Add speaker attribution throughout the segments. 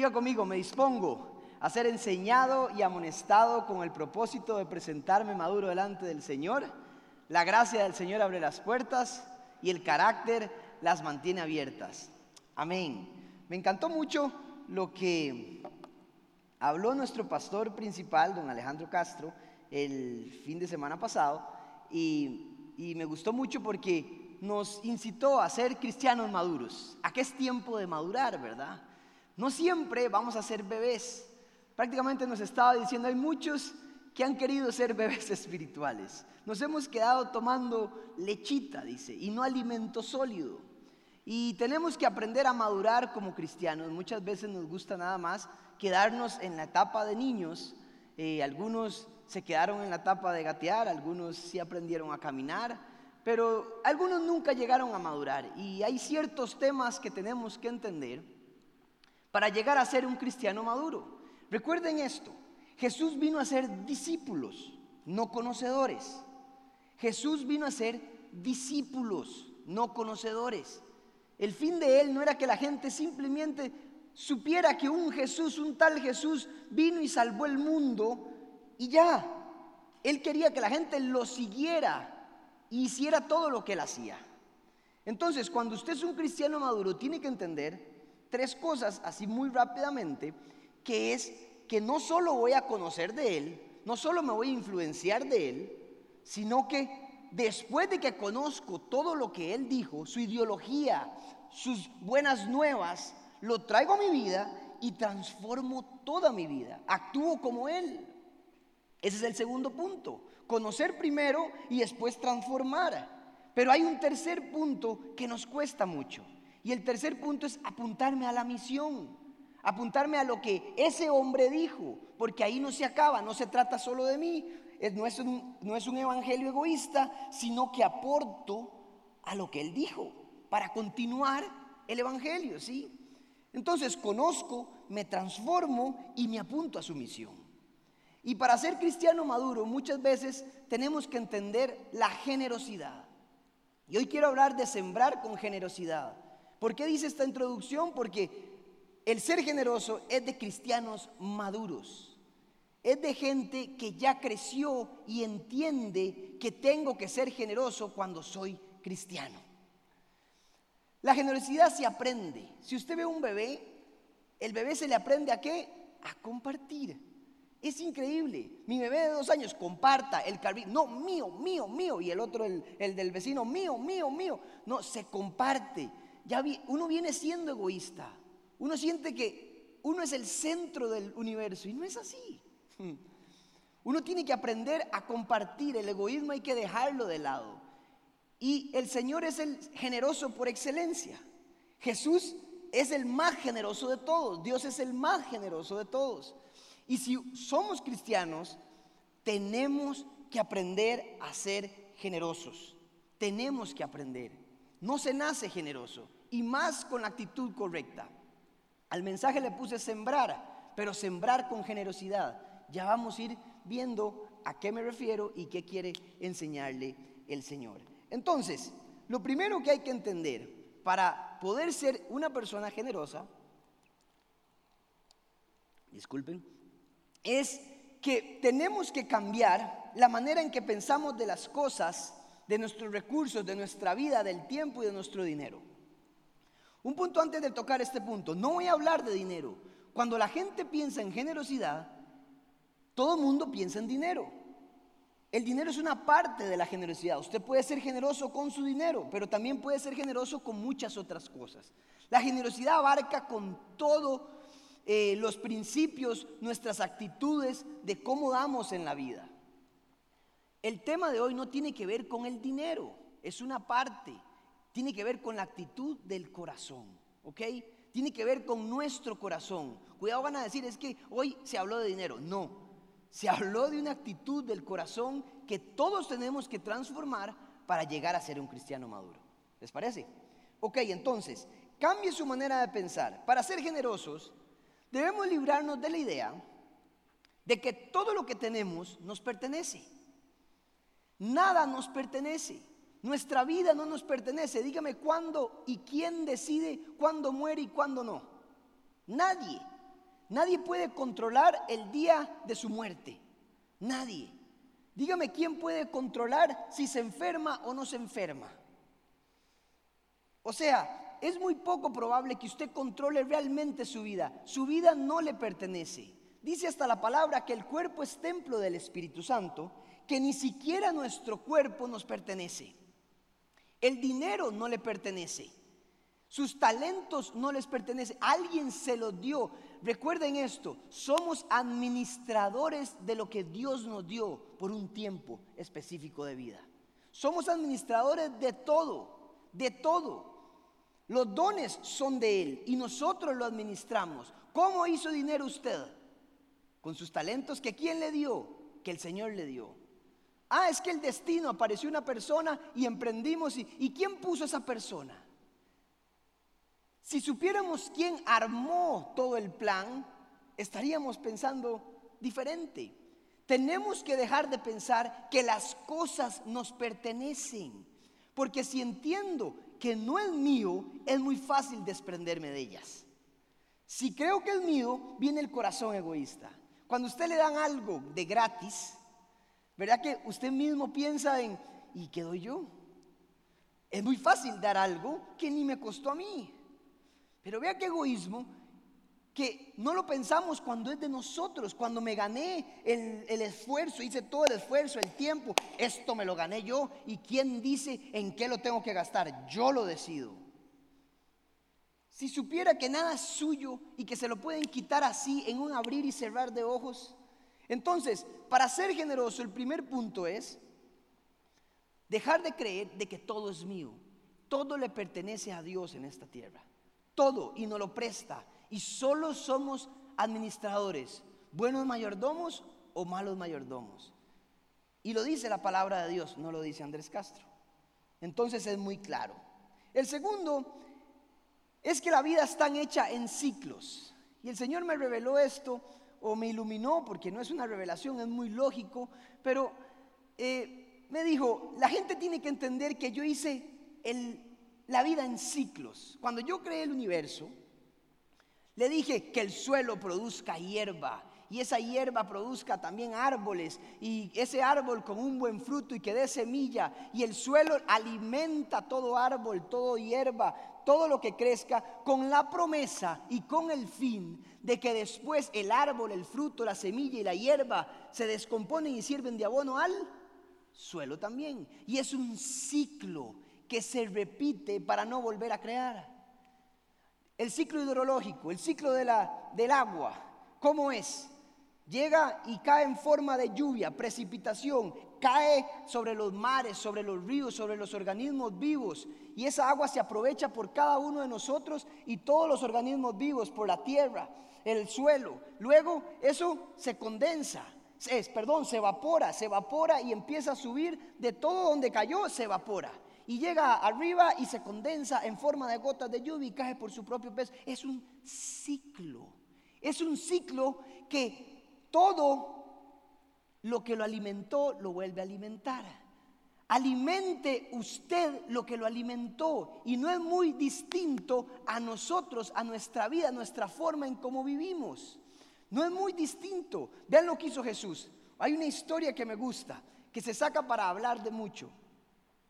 Speaker 1: Diga conmigo, me dispongo a ser enseñado y amonestado con el propósito de presentarme maduro delante del Señor. La gracia del Señor abre las puertas y el carácter las mantiene abiertas. Amén. Me encantó mucho lo que habló nuestro pastor principal, don Alejandro Castro, el fin de semana pasado y, me gustó mucho porque nos incitó a ser cristianos maduros. ¿A qué es tiempo de madurar, verdad? No siempre vamos a ser bebés. Prácticamente nos estaba diciendo, hay muchos que han querido ser bebés espirituales. Nos hemos quedado tomando lechita, dice, y no alimento sólido. Y tenemos que aprender a madurar como cristianos. Muchas veces nos gusta nada más quedarnos en la etapa de niños. Eh, algunos se quedaron en la etapa de gatear, algunos sí aprendieron a caminar, pero algunos nunca llegaron a madurar. Y hay ciertos temas que tenemos que entender para llegar a ser un cristiano maduro. Recuerden esto, Jesús vino a ser discípulos, no conocedores. Jesús vino a ser discípulos, no conocedores. El fin de él no era que la gente simplemente supiera que un Jesús, un tal Jesús, vino y salvó el mundo y ya. Él quería que la gente lo siguiera y hiciera todo lo que él hacía. Entonces, cuando usted es un cristiano maduro, tiene que entender tres cosas así muy rápidamente, que es que no solo voy a conocer de él, no solo me voy a influenciar de él, sino que después de que conozco todo lo que él dijo, su ideología, sus buenas nuevas, lo traigo a mi vida y transformo toda mi vida. Actúo como él. Ese es el segundo punto. Conocer primero y después transformar. Pero hay un tercer punto que nos cuesta mucho. Y el tercer punto es apuntarme a la misión. Apuntarme a lo que ese hombre dijo. Porque ahí no se acaba, no se trata solo de mí. No es un, no es un evangelio egoísta, sino que aporto a lo que él dijo para continuar el evangelio, ¿sí? Entonces conozco, me transformo y me apunto a su misión. Y para ser cristiano maduro muchas veces tenemos que entender la generosidad. Y hoy quiero hablar de sembrar con generosidad. ¿Por qué dice esta introducción? Porque el ser generoso es de cristianos maduros. Es de gente que ya creció y entiende que tengo que ser generoso cuando soy cristiano. La generosidad se aprende. Si usted ve un bebé, el bebé se le aprende a qué? A compartir. Es increíble. Mi bebé de dos años comparta el carbí. No, mío, mío, mío. Y el otro, el, del vecino, mío, mío, mío. No, se comparte. Uno viene siendo egoísta. Uno siente que uno es el centro del universo. Y no es así. Uno tiene que aprender a compartir. El egoísmo hay que dejarlo de lado. Y el Señor es el generoso por excelencia. Jesús es el más generoso de todos. Dios es el más generoso de todos. Y si somos cristianos, tenemos que aprender a ser generosos. Tenemos que aprender. No se nace generoso. Y más con la actitud correcta. Al mensaje le puse sembrar, pero sembrar con generosidad. Ya vamos a ir viendo a qué me refiero y qué quiere enseñarle el Señor. Entonces, lo primero que hay que entender para poder ser una persona generosa, disculpen, es que tenemos que cambiar la manera en que pensamos de las cosas, de nuestros recursos, de nuestra vida, del tiempo y de nuestro dinero. Un punto antes de tocar este punto, no voy a hablar de dinero. Cuando la gente piensa en generosidad, todo el mundo piensa en dinero. El dinero es una parte de la generosidad. Usted puede ser generoso con su dinero, pero también puede ser generoso con muchas otras cosas. La generosidad abarca con todo eh, los principios, nuestras actitudes de cómo damos en la vida. El tema de hoy no tiene que ver con el dinero, es una parte, tiene que ver con la actitud del corazón, ¿ok? Tiene que ver con nuestro corazón. Cuidado, van a decir, es que hoy se habló de dinero. No, se habló de una actitud del corazón que todos tenemos que transformar para llegar a ser un cristiano maduro. ¿Les parece? Ok, entonces, cambie su manera de pensar. Para ser generosos, Debemos librarnos de la idea de que todo lo que tenemos nos pertenece. Nada nos pertenece. Nuestra vida no nos pertenece. Dígame cuándo y quién decide cuándo muere y cuándo no. Nadie. Nadie puede controlar el día de su muerte. Nadie. Dígame quién puede controlar si se enferma o no se enferma. O sea, es muy poco probable que usted controle realmente su vida. Su vida no le pertenece. Dice hasta la palabra que el cuerpo es templo del Espíritu Santo, que ni siquiera nuestro cuerpo nos pertenece. El dinero no le pertenece. Sus talentos no les pertenecen. Alguien se los dio. Recuerden esto, somos administradores de lo que Dios nos dio por un tiempo específico de vida. Somos administradores de todo, de todo. Los dones son de Él y nosotros lo administramos. ¿Cómo hizo dinero usted? Con sus talentos que quién le dio, que el Señor le dio. Ah, es que el destino apareció una persona y emprendimos. ¿Y, ¿y quién puso esa persona? Si supiéramos quién armó todo el plan, estaríamos pensando diferente. Tenemos que dejar de pensar que las cosas nos pertenecen. Porque si entiendo que no es mío, es muy fácil desprenderme de ellas. Si creo que es mío, viene el corazón egoísta. Cuando usted le dan algo de gratis, ¿verdad que usted mismo piensa en, ¿y qué doy yo? Es muy fácil dar algo que ni me costó a mí. Pero vea qué egoísmo que no lo pensamos cuando es de nosotros, cuando me gané el, el, esfuerzo, hice todo el esfuerzo, el tiempo, esto me lo gané yo y quién dice en qué lo tengo que gastar, yo lo decido. Si supiera que nada es suyo y que se lo pueden quitar así en un abrir y cerrar de ojos, entonces, para ser generoso, el primer punto es dejar de creer de que todo es mío, todo le pertenece a Dios en esta tierra todo y nos lo presta. Y solo somos administradores, buenos mayordomos o malos mayordomos. Y lo dice la palabra de Dios, no lo dice Andrés Castro. Entonces es muy claro. El segundo es que la vida está hecha en ciclos. Y el Señor me reveló esto o me iluminó, porque no es una revelación, es muy lógico, pero eh, me dijo, la gente tiene que entender que yo hice la vida en ciclos. Cuando yo creé el universo, le dije que el suelo produzca hierba y esa hierba produzca también árboles y ese árbol con un buen fruto y que dé semilla y el suelo alimenta todo árbol, todo hierba, todo lo que crezca con la promesa y con el fin de que después el árbol, el fruto, la semilla y la hierba se descomponen y sirven de abono al suelo también. Y es un ciclo que se repite para no volver a crear. El ciclo hidrológico, el ciclo de la, del agua, ¿cómo es? Llega y cae en forma de lluvia, precipitación, cae sobre los mares, sobre los ríos, sobre los organismos vivos. Y esa agua se aprovecha por cada uno de nosotros y todos los organismos vivos, por la tierra, el suelo. Luego eso se condensa, es, perdón, se evapora, se evapora y empieza a subir de todo donde cayó, se evapora y llega arriba y se condensa en forma de gotas de lluvia y cae por su propio peso. Es un ciclo. Es un ciclo que todo lo que lo alimentó lo vuelve a alimentar. Alimente usted lo que lo alimentó y no es muy distinto a nosotros, a nuestra vida, a nuestra forma en cómo vivimos. No es muy distinto. Vean lo que hizo Jesús. Hay una historia que me gusta, que se saca para hablar de mucho.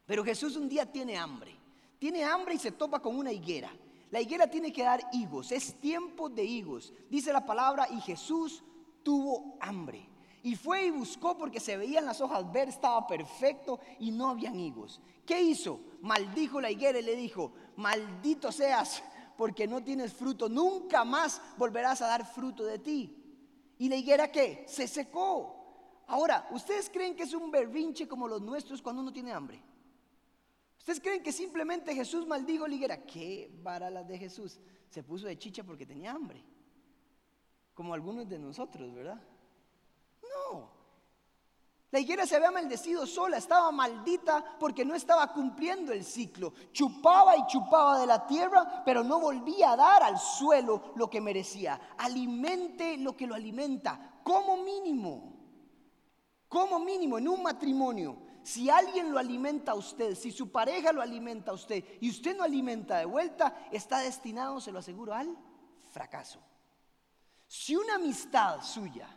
Speaker 1: Pero Jesús un día tiene hambre. Tiene hambre y se topa con una higuera. La higuera tiene que dar higos. Es tiempo de higos. Dice la palabra y Jesús tuvo hambre. Y fue y buscó porque se veían las hojas ver, estaba perfecto y no habían higos. ¿Qué hizo? Maldijo la higuera y le dijo, maldito seas porque no tienes fruto, nunca más volverás a dar fruto de ti. ¿Y la higuera qué? Se secó. Ahora, ¿ustedes creen que es un berrinche como los nuestros cuando uno tiene hambre? ¿Ustedes creen que simplemente Jesús maldijo la higuera? ¿Qué vara de Jesús? Se puso de chicha porque tenía hambre. Como algunos de nosotros, ¿verdad? No. La higuera se había maldecido sola, estaba maldita porque no estaba cumpliendo el ciclo. Chupaba y chupaba de la tierra, pero no volvía a dar al suelo lo que merecía. Alimente lo que lo alimenta, como mínimo. Como mínimo en un matrimonio si alguien lo alimenta a usted, si su pareja lo alimenta a usted y usted no alimenta de vuelta, está destinado, se lo aseguro, al fracaso. Si una amistad suya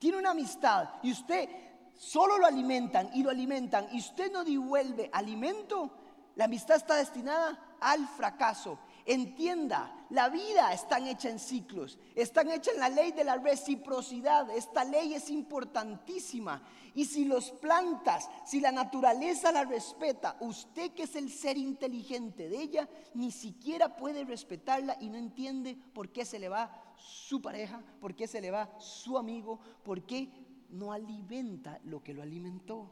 Speaker 1: tiene una amistad y usted solo lo alimentan y lo alimentan y usted no devuelve alimento, la amistad está destinada al fracaso. Entienda, la vida está hecha en ciclos, están hecha en la ley de la reciprocidad. Esta ley es importantísima. Y si los plantas, si la naturaleza la respeta, usted que es el ser inteligente de ella, ni siquiera puede respetarla y no entiende por qué se le va su pareja, por qué se le va su amigo, por qué no alimenta lo que lo alimentó.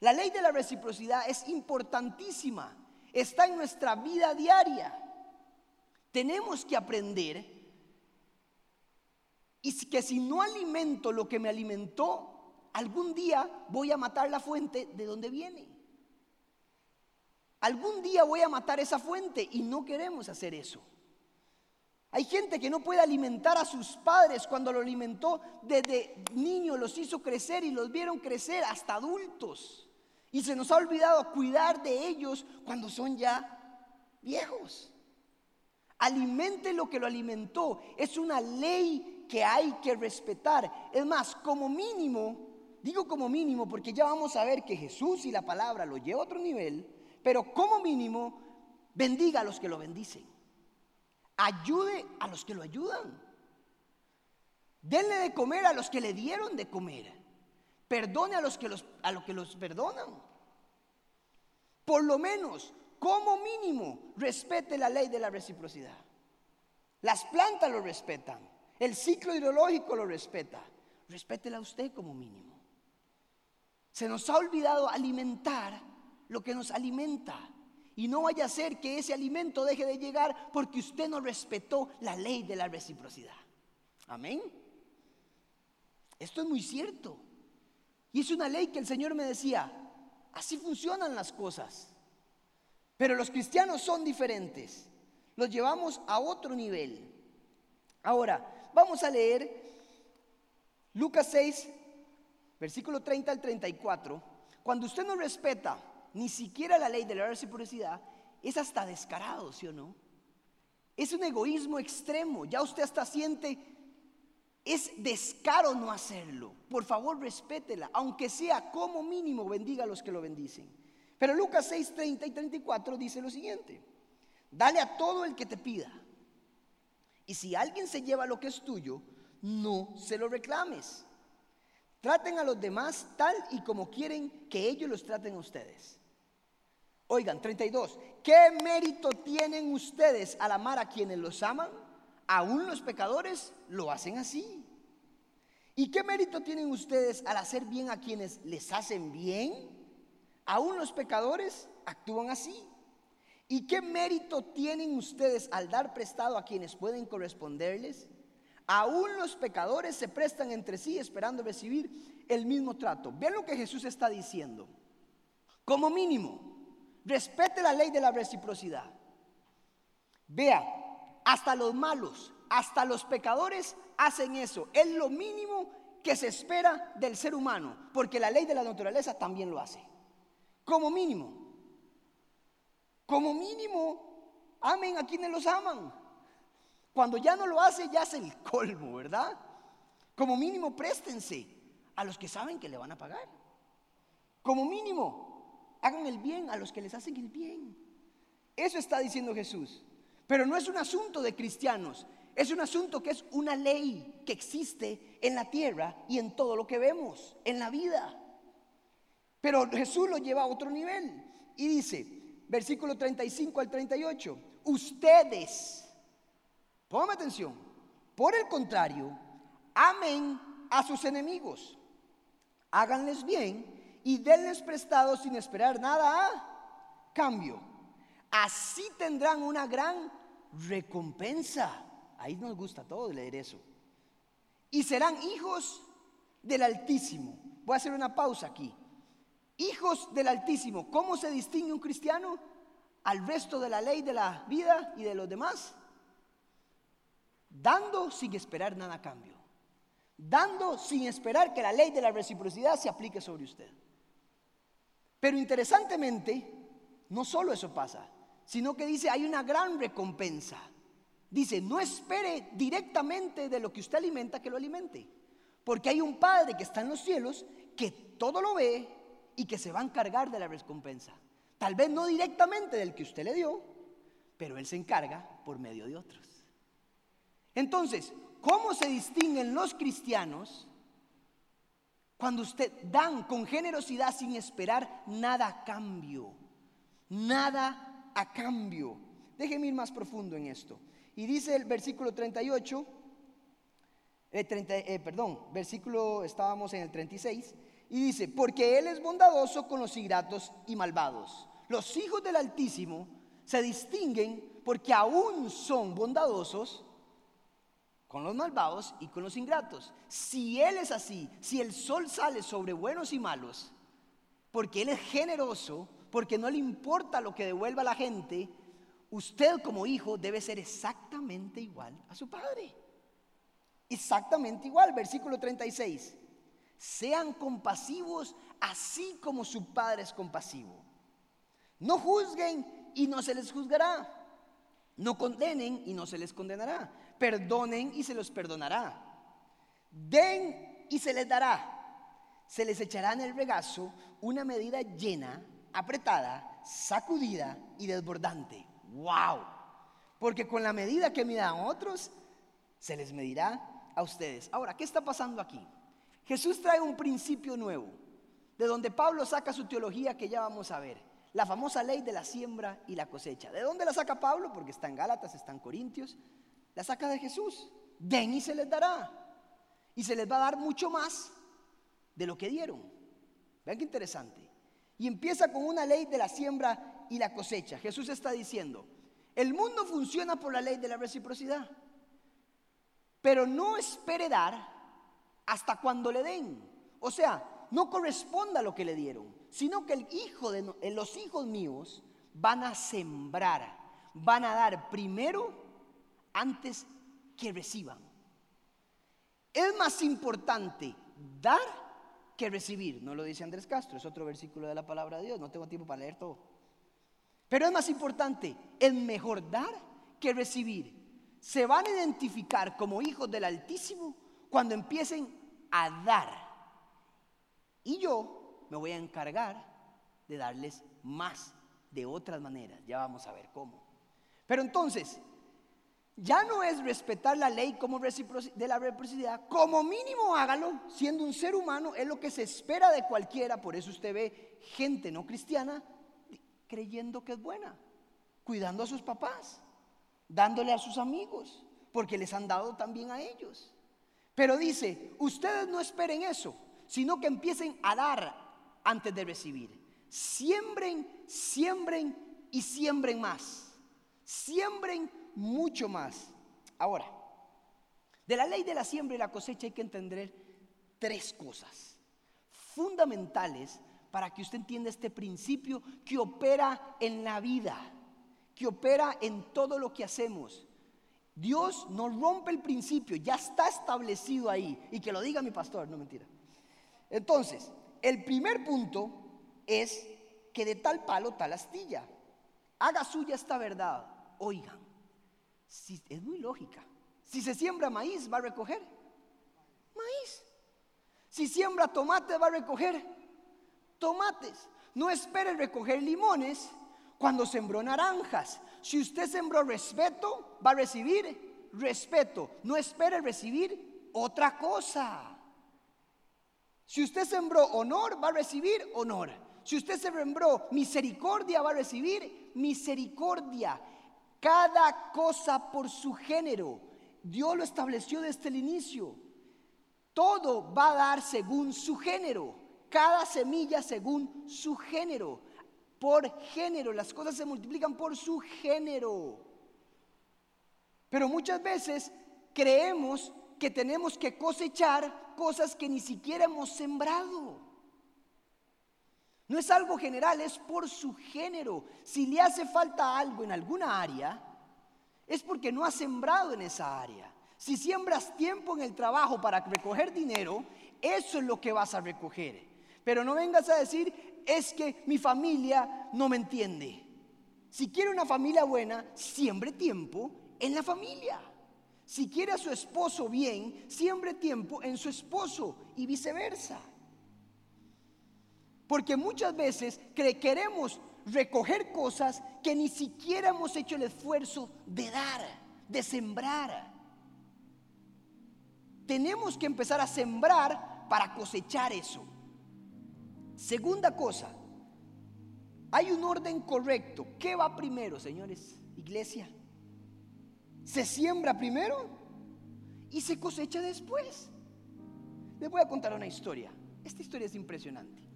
Speaker 1: La ley de la reciprocidad es importantísima, está en nuestra vida diaria. Tenemos que aprender y que si no alimento lo que me alimentó, algún día voy a matar la fuente de donde viene. Algún día voy a matar esa fuente y no queremos hacer eso. Hay gente que no puede alimentar a sus padres cuando lo alimentó desde niño, los hizo crecer y los vieron crecer hasta adultos. Y se nos ha olvidado cuidar de ellos cuando son ya viejos. Alimente lo que lo alimentó. Es una ley que hay que respetar. Es más, como mínimo, digo como mínimo porque ya vamos a ver que Jesús y la palabra lo lleva a otro nivel, pero como mínimo, bendiga a los que lo bendicen. Ayude a los que lo ayudan. Denle de comer a los que le dieron de comer. Perdone a los que los, a los, que los perdonan. Por lo menos, como mínimo, respete la ley de la reciprocidad. Las plantas lo respetan. El ciclo hidrológico lo respeta. Respétela usted como mínimo. Se nos ha olvidado alimentar lo que nos alimenta. Y no vaya a ser que ese alimento deje de llegar porque usted no respetó la ley de la reciprocidad. Amén. Esto es muy cierto. Y es una ley que el Señor me decía, así funcionan las cosas. Pero los cristianos son diferentes. Los llevamos a otro nivel. Ahora, vamos a leer Lucas 6, versículo 30 al 34. Cuando usted no respeta ni siquiera la ley de la reciprocidad, es hasta descarado, ¿sí o no? Es un egoísmo extremo. Ya usted hasta siente, es descaro no hacerlo. Por favor, respétela, aunque sea como mínimo, bendiga a los que lo bendicen. Pero Lucas 6, 30 y 34 dice lo siguiente. Dale a todo el que te pida. Y si alguien se lleva lo que es tuyo, no se lo reclames. Traten a los demás tal y como quieren que ellos los traten a ustedes. Oigan, 32. ¿Qué mérito tienen ustedes al amar a quienes los aman? Aún los pecadores lo hacen así. ¿Y qué mérito tienen ustedes al hacer bien a quienes les hacen bien? Aún los pecadores actúan así. ¿Y qué mérito tienen ustedes al dar prestado a quienes pueden corresponderles? Aún los pecadores se prestan entre sí esperando recibir el mismo trato. Vean lo que Jesús está diciendo. Como mínimo, Respete la ley de la reciprocidad. Vea, hasta los malos, hasta los pecadores hacen eso. Es lo mínimo que se espera del ser humano, porque la ley de la naturaleza también lo hace. Como mínimo. Como mínimo, amen a quienes los aman. Cuando ya no lo hace, ya es el colmo, ¿verdad? Como mínimo, préstense a los que saben que le van a pagar. Como mínimo, hagan el bien a los que les hacen el bien. Eso está diciendo Jesús. Pero no es un asunto de cristianos, es un asunto que es una ley que existe en la tierra y en todo lo que vemos, en la vida. Pero Jesús lo lleva a otro nivel y dice, versículo 35 al 38, ustedes, pongan atención, por el contrario, amen a sus enemigos, háganles bien y denles prestado sin esperar nada a cambio. Así tendrán una gran recompensa. Ahí nos gusta todo leer eso. Y serán hijos del Altísimo. Voy a hacer una pausa aquí. Hijos del Altísimo. ¿Cómo se distingue un cristiano al resto de la ley de la vida y de los demás? Dando sin esperar nada a cambio. Dando sin esperar que la ley de la reciprocidad se aplique sobre usted. Pero interesantemente, no solo eso pasa, sino que dice hay una gran recompensa. Dice, no espere directamente de lo que usted alimenta que lo alimente. Porque hay un Padre que está en los cielos, que todo lo ve y que se va a encargar de la recompensa. Tal vez no directamente del que usted le dio, pero Él se encarga por medio de otros. Entonces, ¿cómo se distinguen los cristianos cuando usted dan con generosidad sin esperar nada a cambio? Nada a cambio. Déjeme ir más profundo en esto. Y dice el versículo 38, eh, eh, perdón, versículo, estábamos en el 36, y dice, porque Él es bondadoso con los ingratos y malvados. Los hijos del Altísimo se distinguen porque aún son bondadosos con los malvados y con los ingratos. Si Él es así, si el sol sale sobre buenos y malos, porque Él es generoso, porque no le importa lo que devuelva la gente, usted como hijo debe ser exactamente igual a su padre. Exactamente igual, versículo 36. Sean compasivos así como su padre es compasivo. No juzguen y no se les juzgará. No condenen y no se les condenará. Perdonen y se los perdonará. Den y se les dará. Se les echará en el regazo una medida llena, apretada, sacudida y desbordante. ¡Wow! Porque con la medida que midan otros, se les medirá a ustedes. Ahora, ¿qué está pasando aquí? Jesús trae un principio nuevo, de donde Pablo saca su teología que ya vamos a ver. La famosa ley de la siembra y la cosecha. ¿De dónde la saca Pablo? Porque está en Gálatas, está en Corintios. La saca de Jesús. Den y se les dará. Y se les va a dar mucho más de lo que dieron. Vean qué interesante. Y empieza con una ley de la siembra y la cosecha. Jesús está diciendo, el mundo funciona por la ley de la reciprocidad, pero no espere dar hasta cuando le den. O sea, no corresponda a lo que le dieron, sino que el hijo de eh, los hijos míos van a sembrar, van a dar primero antes que reciban. Es más importante dar que recibir. No lo dice Andrés Castro, es otro versículo de la palabra de Dios. No tengo tiempo para leer todo. Pero es más importante, es mejor dar que recibir. Se van a identificar como hijos del Altísimo cuando empiecen a dar. Y yo me voy a encargar de darles más de otras maneras. Ya vamos a ver cómo. Pero entonces, ya no es respetar la ley como de la reciprocidad, como mínimo hágalo, siendo un ser humano, es lo que se espera de cualquiera, por eso usted ve gente no cristiana creyendo que es buena, cuidando a sus papás, dándole a sus amigos, porque les han dado también a ellos. Pero dice, ustedes no esperen eso, sino que empiecen a dar antes de recibir. Siembren, siembren y siembren más. Siembren mucho más. Ahora, de la ley de la siembra y la cosecha hay que entender tres cosas fundamentales para que usted entienda este principio que opera en la vida, que opera en todo lo que hacemos. Dios no rompe el principio, ya está establecido ahí. Y que lo diga mi pastor, no mentira. Entonces, el primer punto es que de tal palo, tal astilla. Haga suya esta verdad. Oigan, si, es muy lógica. Si se siembra maíz, va a recoger maíz. Si siembra tomate, va a recoger tomates. No espere recoger limones cuando sembró naranjas. Si usted sembró respeto, va a recibir respeto. No espere recibir otra cosa. Si usted sembró honor, va a recibir honor. Si usted sembró misericordia, va a recibir misericordia. Cada cosa por su género. Dios lo estableció desde el inicio. Todo va a dar según su género cada semilla según su género. Por género, las cosas se multiplican por su género. Pero muchas veces creemos que tenemos que cosechar cosas que ni siquiera hemos sembrado. No es algo general, es por su género. Si le hace falta algo en alguna área, es porque no ha sembrado en esa área. Si siembras tiempo en el trabajo para recoger dinero, eso es lo que vas a recoger. Pero no vengas a decir, es que mi familia no me entiende. Si quiere una familia buena, siembre tiempo en la familia. Si quiere a su esposo bien, siembre tiempo en su esposo y viceversa. Porque muchas veces queremos recoger cosas que ni siquiera hemos hecho el esfuerzo de dar, de sembrar. Tenemos que empezar a sembrar para cosechar eso. Segunda cosa, hay un orden correcto. ¿Qué va primero, señores? Iglesia. Se siembra primero y se cosecha después. Les voy a contar una historia. Esta historia es impresionante.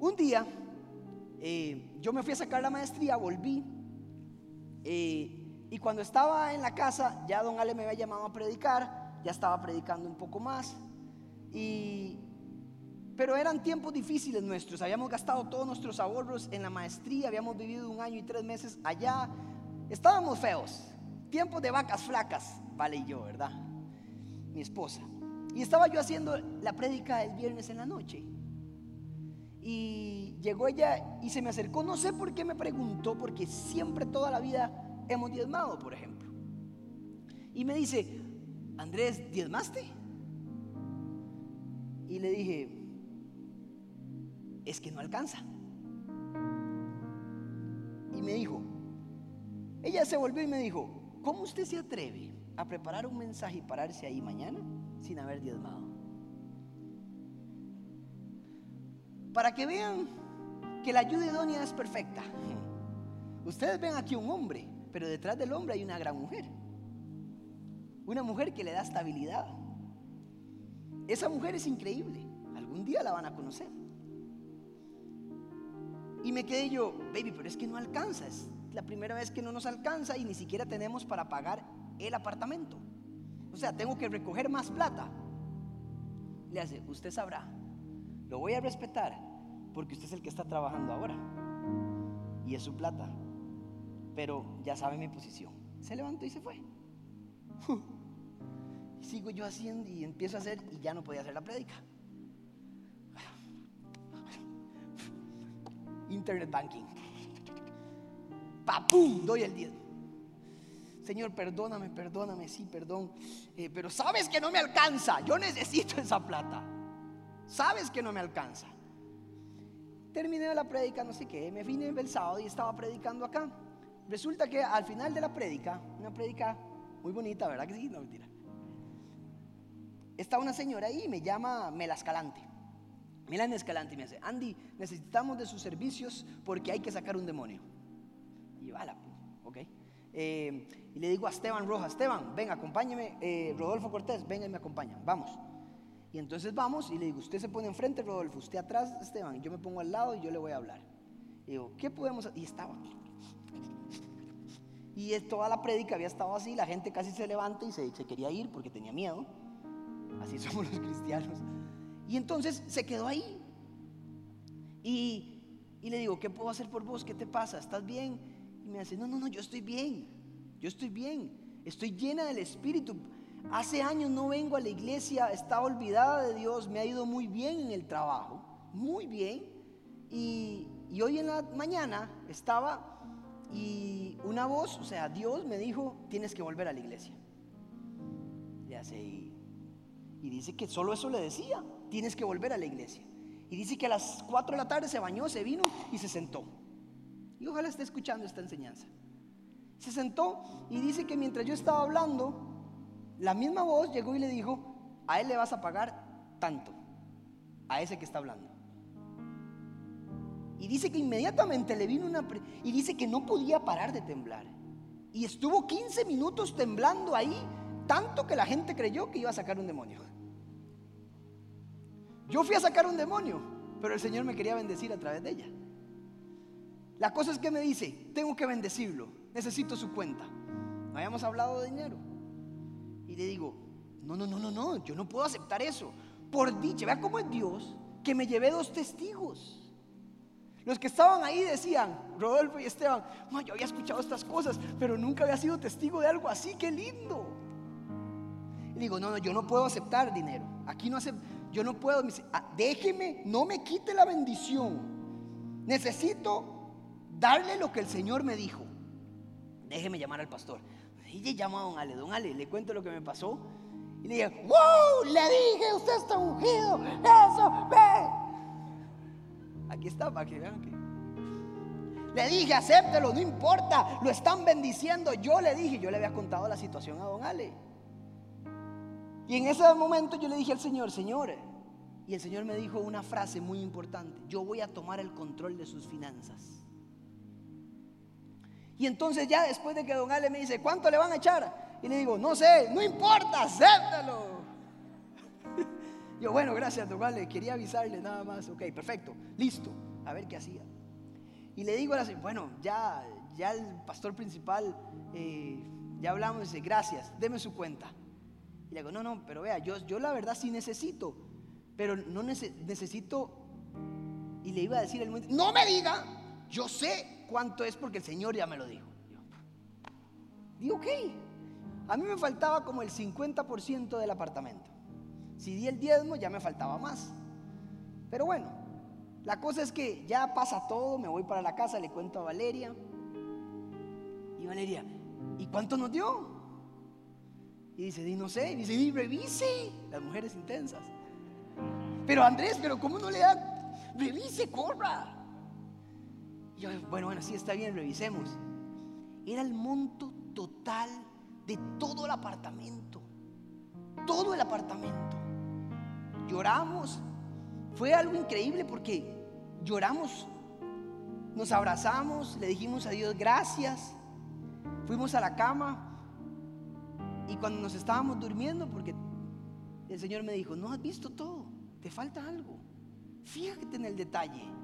Speaker 1: Un día, eh, yo me fui a sacar la maestría, volví. Eh, y cuando estaba en la casa, ya don Ale me había llamado a predicar, ya estaba predicando un poco más. Y, pero eran tiempos difíciles nuestros, habíamos gastado todos nuestros ahorros en la maestría, habíamos vivido un año y tres meses allá, estábamos feos, tiempos de vacas flacas, vale y yo, ¿verdad? Mi esposa. Y estaba yo haciendo la prédica el viernes en la noche. Y llegó ella y se me acercó, no sé por qué me preguntó, porque siempre toda la vida hemos diezmado, por ejemplo. Y me dice, Andrés, ¿diezmaste? Y le dije, es que no alcanza. Y me dijo, ella se volvió y me dijo, ¿cómo usted se atreve a preparar un mensaje y pararse ahí mañana sin haber diezmado? Para que vean que la ayuda idónea es perfecta. Ustedes ven aquí un hombre, pero detrás del hombre hay una gran mujer. Una mujer que le da estabilidad. Esa mujer es increíble. Algún día la van a conocer. Y me quedé yo, baby, pero es que no alcanza. Es la primera vez que no nos alcanza y ni siquiera tenemos para pagar el apartamento. O sea, tengo que recoger más plata. Le hace, usted sabrá. Lo voy a respetar porque usted es el que está trabajando ahora. Y es su plata. Pero ya sabe mi posición. Se levantó y se fue. sigo yo haciendo y empiezo a hacer y ya no podía hacer la prédica. Internet banking. ¡Papum! Doy el 10. Señor, perdóname, perdóname, sí, perdón. Eh, pero sabes que no me alcanza. Yo necesito esa plata. Sabes que no me alcanza. Terminé la prédica, no sé qué. Me vine el sábado y estaba predicando acá. Resulta que al final de la prédica, una prédica muy bonita, ¿verdad que sí? No mentira. Está una señora ahí, me llama Melascalante. Milan Escalante y me dice, Andy, necesitamos de sus servicios porque hay que sacar un demonio. Y yo, ala, ok. Eh, y le digo a Esteban Rojas, Esteban, ven, acompáñeme, eh, Rodolfo Cortés, venga y me acompaña, vamos. Y entonces vamos y le digo, usted se pone enfrente, Rodolfo, usted atrás, Esteban, y yo me pongo al lado y yo le voy a hablar. Y digo, ¿qué podemos hacer? Y estaba. Y toda la prédica había estado así, la gente casi se levanta y se, se quería ir porque tenía miedo. Así somos los cristianos. Y entonces se quedó ahí. Y, le digo, ¿qué puedo hacer por vos? ¿Qué te pasa? ¿Estás bien? Y me dice, no, no, no, yo estoy bien. Yo estoy bien. Estoy llena del Espíritu. Hace años no vengo a la iglesia, estaba olvidada de Dios, me ha ido muy bien en el trabajo, muy bien. Y, hoy en la mañana estaba y una voz, o sea, Dios me dijo, tienes que volver a la iglesia. Y, hace, y dice que solo eso le decía tienes que volver a la iglesia. Y dice que a las 4 de la tarde se bañó, se vino y se sentó. Y ojalá esté escuchando esta enseñanza. Se sentó y dice que mientras yo estaba hablando, la misma voz llegó y le dijo, a él le vas a pagar tanto, a ese que está hablando. Y dice que inmediatamente le vino una... Y dice que no podía parar de temblar. Y estuvo 15 minutos temblando ahí, tanto que la gente creyó que iba a sacar un demonio. Yo fui a sacar un demonio, pero el Señor me quería bendecir a través de ella. La cosa es que me dice, tengo que bendecirlo, necesito su cuenta. No habíamos hablado de dinero. Y le digo, no, no, no, no, no, yo no puedo aceptar eso. Por dicha, vea cómo es Dios, que me llevé dos testigos. Los que estaban ahí decían, Rodolfo y Esteban, yo había escuchado estas cosas, pero nunca había sido testigo de algo así, qué lindo. Y digo, no, no, yo no puedo aceptar dinero. Aquí no acepto yo no puedo, ah, déjeme, no me quite la bendición. Necesito darle lo que el Señor me dijo. déjeme llamar al pastor. Y llamo a don Ale, don Ale, le cuento lo que me pasó. Y le dije, wow, le dije, usted está ungido, eso, ve. Aquí está, para que vean que... Le dije, acéptelo, no importa, lo están bendiciendo. Yo le dije, yo le había contado la situación a don Ale. Y en ese momento yo le dije al Señor, Señor, y el Señor me dijo una frase muy importante, yo voy a tomar el control de sus finanzas. Y entonces ya después de que don Ale me dice, ¿cuánto le van a echar? Y le digo, no sé, no importa, acéptalo. Yo, bueno, gracias, don Ale, quería avisarle nada más. Ok, perfecto, listo, a ver qué hacía. Y le digo a la bueno, ya, ya el pastor principal, eh, ya hablamos, dice, gracias, deme su cuenta. Y le digo, no, no, pero vea, yo, yo la verdad sí necesito, pero no necesito. Y le iba a decir el momento, no me diga, yo sé cuánto es porque el Señor ya me lo dijo. Digo, ok, a mí me faltaba como el 50% del apartamento. Si di el diezmo, ya me faltaba más. Pero bueno, la cosa es que ya pasa todo, me voy para la casa, le cuento a Valeria. Y Valeria, ¿y cuánto nos dio? Y dice, y no sé, y dice, y revise, las mujeres intensas. Pero Andrés, pero ¿cómo no le da? Revise, corra. Y yo, bueno, bueno, sí está bien, revisemos. Era el monto total de todo el apartamento. Todo el apartamento. Lloramos. Fue algo increíble porque lloramos, nos abrazamos, le dijimos a Dios gracias. Fuimos a la cama y cuando nos estábamos durmiendo, porque el Señor me dijo, no has visto todo, te falta algo. Fíjate en el detalle.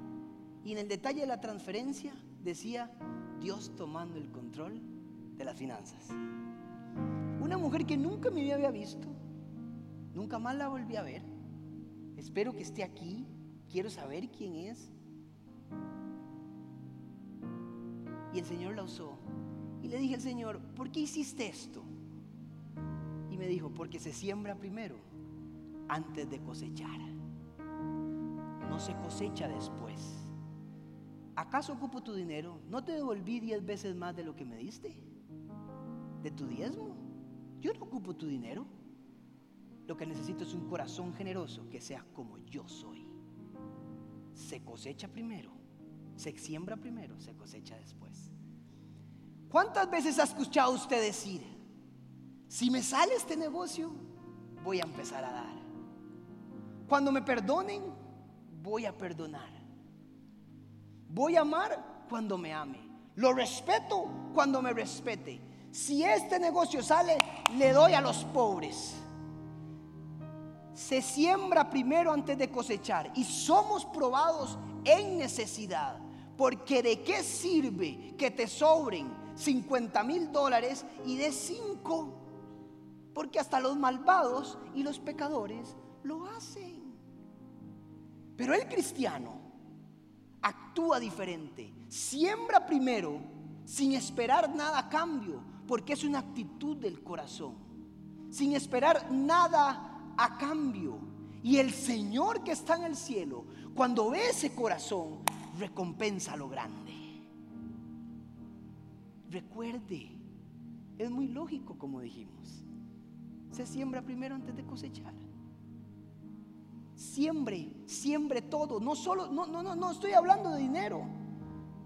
Speaker 1: Y en el detalle de la transferencia decía Dios tomando el control de las finanzas. Una mujer que nunca me había visto, nunca más la volví a ver. Espero que esté aquí, quiero saber quién es. Y el Señor la usó. Y le dije al Señor, ¿por qué hiciste esto? me dijo, porque se siembra primero antes de cosechar. No se cosecha después. ¿Acaso ocupo tu dinero? ¿No te devolví diez veces más de lo que me diste? ¿De tu diezmo? Yo no ocupo tu dinero. Lo que necesito es un corazón generoso que sea como yo soy. Se cosecha primero, se siembra primero, se cosecha después. ¿Cuántas veces ha escuchado usted decir, si me sale este negocio, voy a empezar a dar. Cuando me perdonen, voy a perdonar. Voy a amar cuando me ame. Lo respeto cuando me respete. Si este negocio sale, le doy a los pobres. Se siembra primero antes de cosechar y somos probados en necesidad. Porque de qué sirve que te sobren 50 mil dólares y de 5 porque hasta los malvados y los pecadores lo hacen. Pero el cristiano actúa diferente. Siembra primero sin esperar nada a cambio, porque es una actitud del corazón. Sin esperar nada a cambio. Y el Señor que está en el cielo, cuando ve ese corazón, recompensa lo grande. Recuerde, es muy lógico como dijimos se siembra primero antes de cosechar. Siembre, siembre todo. No solo, no, no, no, no estoy hablando de dinero.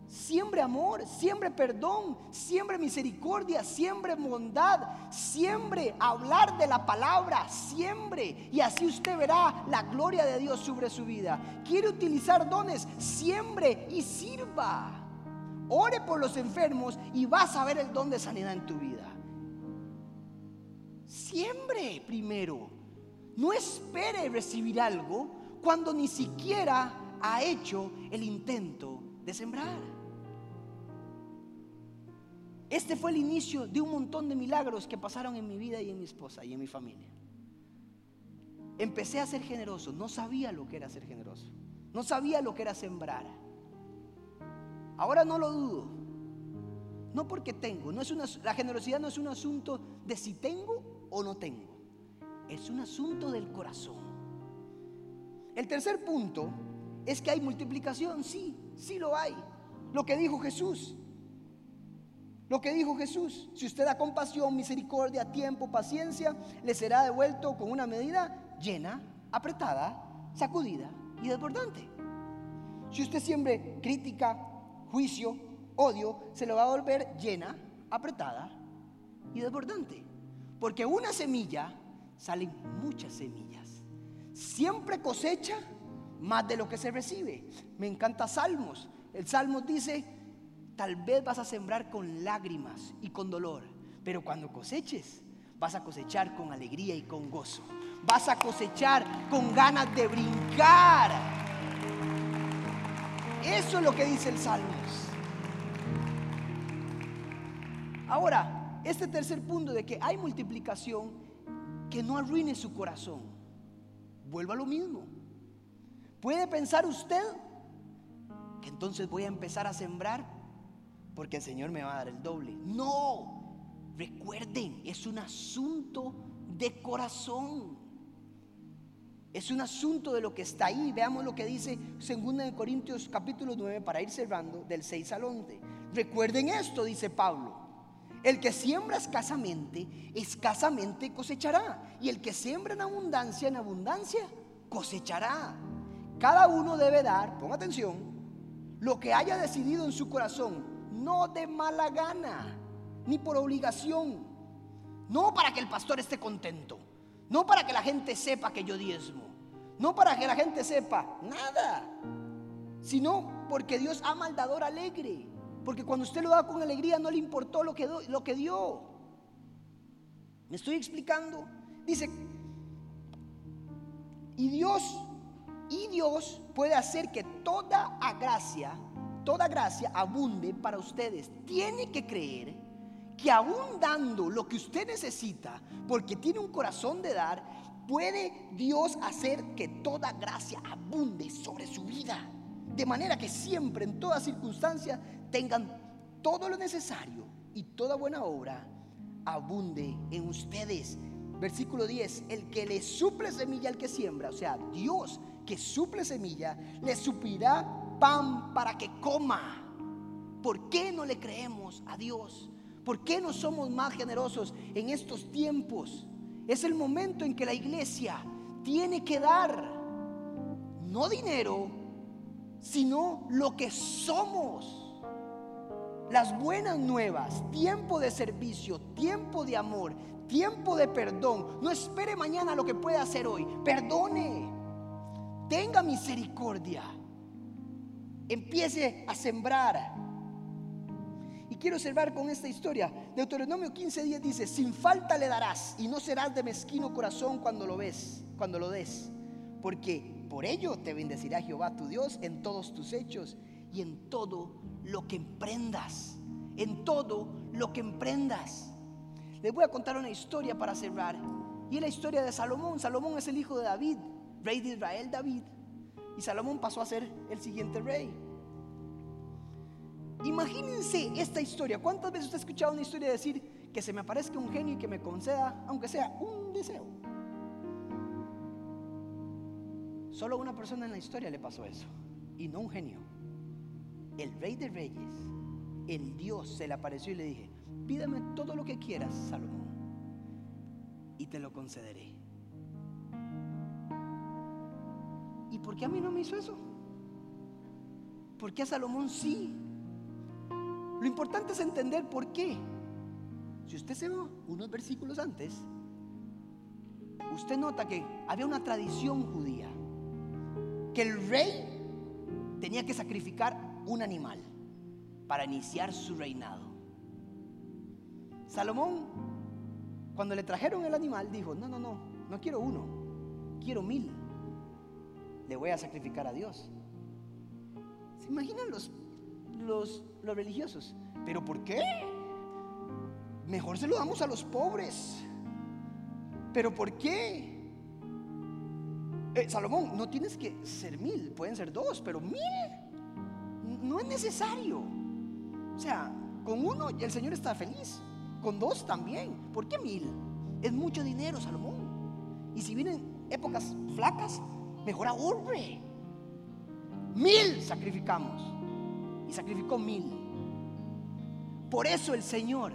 Speaker 1: Siembre amor, siembre perdón, siembre misericordia, siembre bondad, siembre hablar de la palabra, siembre. Y así usted verá la gloria de Dios sobre su vida. Quiere utilizar dones, siembre y sirva. Ore por los enfermos y vas a ver el don de sanidad en tu vida. Siembre primero. No espere recibir algo cuando ni siquiera ha hecho el intento de sembrar. Este fue el inicio de un montón de milagros que pasaron en mi vida y en mi esposa y en mi familia. Empecé a ser generoso, no sabía lo que era ser generoso, no sabía lo que era sembrar. Ahora no lo dudo, no porque tengo, no es una, la generosidad no es un asunto de si tengo o no tengo. Es un asunto del corazón. El tercer punto es que hay multiplicación. Sí, sí lo hay. Lo que dijo Jesús. Lo que dijo Jesús, si usted da compasión, misericordia, tiempo, paciencia, le será devuelto con una medida llena, apretada, sacudida y desbordante. Si usted siempre crítica, juicio, odio, se lo va a volver llena, apretada y desbordante. Porque una semilla salen muchas semillas. Siempre cosecha más de lo que se recibe. Me encanta Salmos. El Salmos dice, tal vez vas a sembrar con lágrimas y con dolor, pero cuando coseches, vas a cosechar con alegría y con gozo. Vas a cosechar con ganas de brincar. Eso es lo que dice el Salmos. Ahora, este tercer punto de que hay multiplicación que no arruine su corazón. Vuelva a lo mismo. ¿Puede pensar usted que entonces voy a empezar a sembrar porque el Señor me va a dar el doble? No, recuerden, es un asunto de corazón. Es un asunto de lo que está ahí. Veamos lo que dice 2 Corintios capítulo 9 para ir cerrando del 6 al 11. Recuerden esto, dice Pablo. El que siembra escasamente, escasamente cosechará. Y el que siembra en abundancia, en abundancia, cosechará. Cada uno debe dar, ponga atención, lo que haya decidido en su corazón, no de mala gana, ni por obligación, no para que el pastor esté contento, no para que la gente sepa que yo diezmo, no para que la gente sepa nada, sino porque Dios ama al dador alegre. Porque cuando usted lo da con alegría no le importó lo que, lo que dio. ¿Me estoy explicando? Dice, y Dios, y Dios puede hacer que toda gracia, toda gracia abunde para ustedes. Tiene que creer que aún dando lo que usted necesita, porque tiene un corazón de dar, puede Dios hacer que toda gracia abunde sobre su vida. De manera que siempre, en toda circunstancia, tengan todo lo necesario y toda buena obra abunde en ustedes. Versículo 10, el que le suple semilla al que siembra, o sea, Dios que suple semilla, le suplirá pan para que coma. ¿Por qué no le creemos a Dios? ¿Por qué no somos más generosos en estos tiempos? Es el momento en que la iglesia tiene que dar, no dinero, sino lo que somos las buenas nuevas, tiempo de servicio, tiempo de amor, tiempo de perdón. No espere mañana lo que puede hacer hoy. Perdone. Tenga misericordia. Empiece a sembrar. Y quiero observar con esta historia. Deuteronomio 15:10 dice, sin falta le darás y no serás de mezquino corazón cuando lo ves, cuando lo des. Porque por ello te bendecirá Jehová tu Dios en todos tus hechos y en todo lo que emprendas. En todo lo que emprendas. Les voy a contar una historia para cerrar. Y es la historia de Salomón. Salomón es el hijo de David, rey de Israel David. Y Salomón pasó a ser el siguiente rey. Imagínense esta historia. ¿Cuántas veces usted ha escuchado una historia decir que se me aparezca un genio y que me conceda, aunque sea un deseo? Solo a una persona en la historia le pasó eso. Y no un genio el rey de reyes, el Dios se le apareció y le dije, pídame todo lo que quieras, Salomón, y te lo concederé. ¿Y por qué a mí no me hizo eso? ¿Por qué a Salomón sí? Lo importante es entender por qué. Si usted se va unos versículos antes, usted nota que había una tradición judía, que el rey tenía que sacrificar un animal para iniciar su reinado. Salomón, cuando le trajeron el animal, dijo, no, no, no, no quiero uno, quiero mil. Le voy a sacrificar a Dios. ¿Se imaginan los, los, los religiosos? ¿Pero por qué? Mejor se lo damos a los pobres. ¿Pero por qué? Eh, Salomón, no tienes que ser mil, pueden ser dos, pero mil no es necesario. O sea, con uno el Señor está feliz, con dos también. ¿Por qué mil? Es mucho dinero, Salomón. Y si vienen épocas flacas, mejor ahorre. Mil sacrificamos. Y sacrificó mil. Por eso el Señor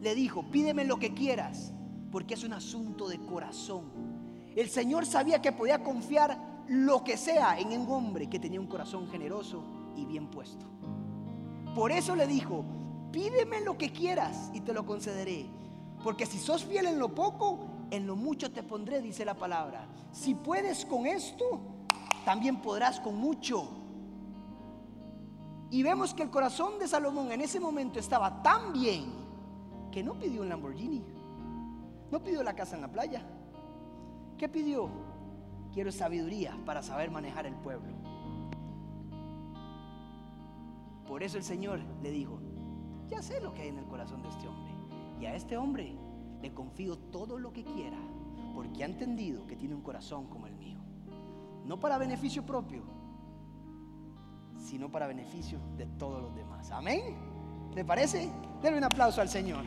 Speaker 1: le dijo, pídeme lo que quieras, porque es un asunto de corazón. El Señor sabía que podía confiar lo que sea en un hombre que tenía un corazón generoso y bien puesto. Por eso le dijo, pídeme lo que quieras y te lo concederé. Porque si sos fiel en lo poco, en lo mucho te pondré, dice la palabra. Si puedes con esto, también podrás con mucho. Y vemos que el corazón de Salomón en ese momento estaba tan bien que no pidió un Lamborghini, no pidió la casa en la playa. ¿Qué pidió? Quiero sabiduría para saber manejar el pueblo. Por eso el Señor le dijo, ya sé lo que hay en el corazón de este hombre. Y a este hombre le confío todo lo que quiera, porque ha entendido que tiene un corazón como el mío. No para beneficio propio, sino para beneficio de todos los demás. Amén. ¿Le parece? Denle un aplauso al Señor.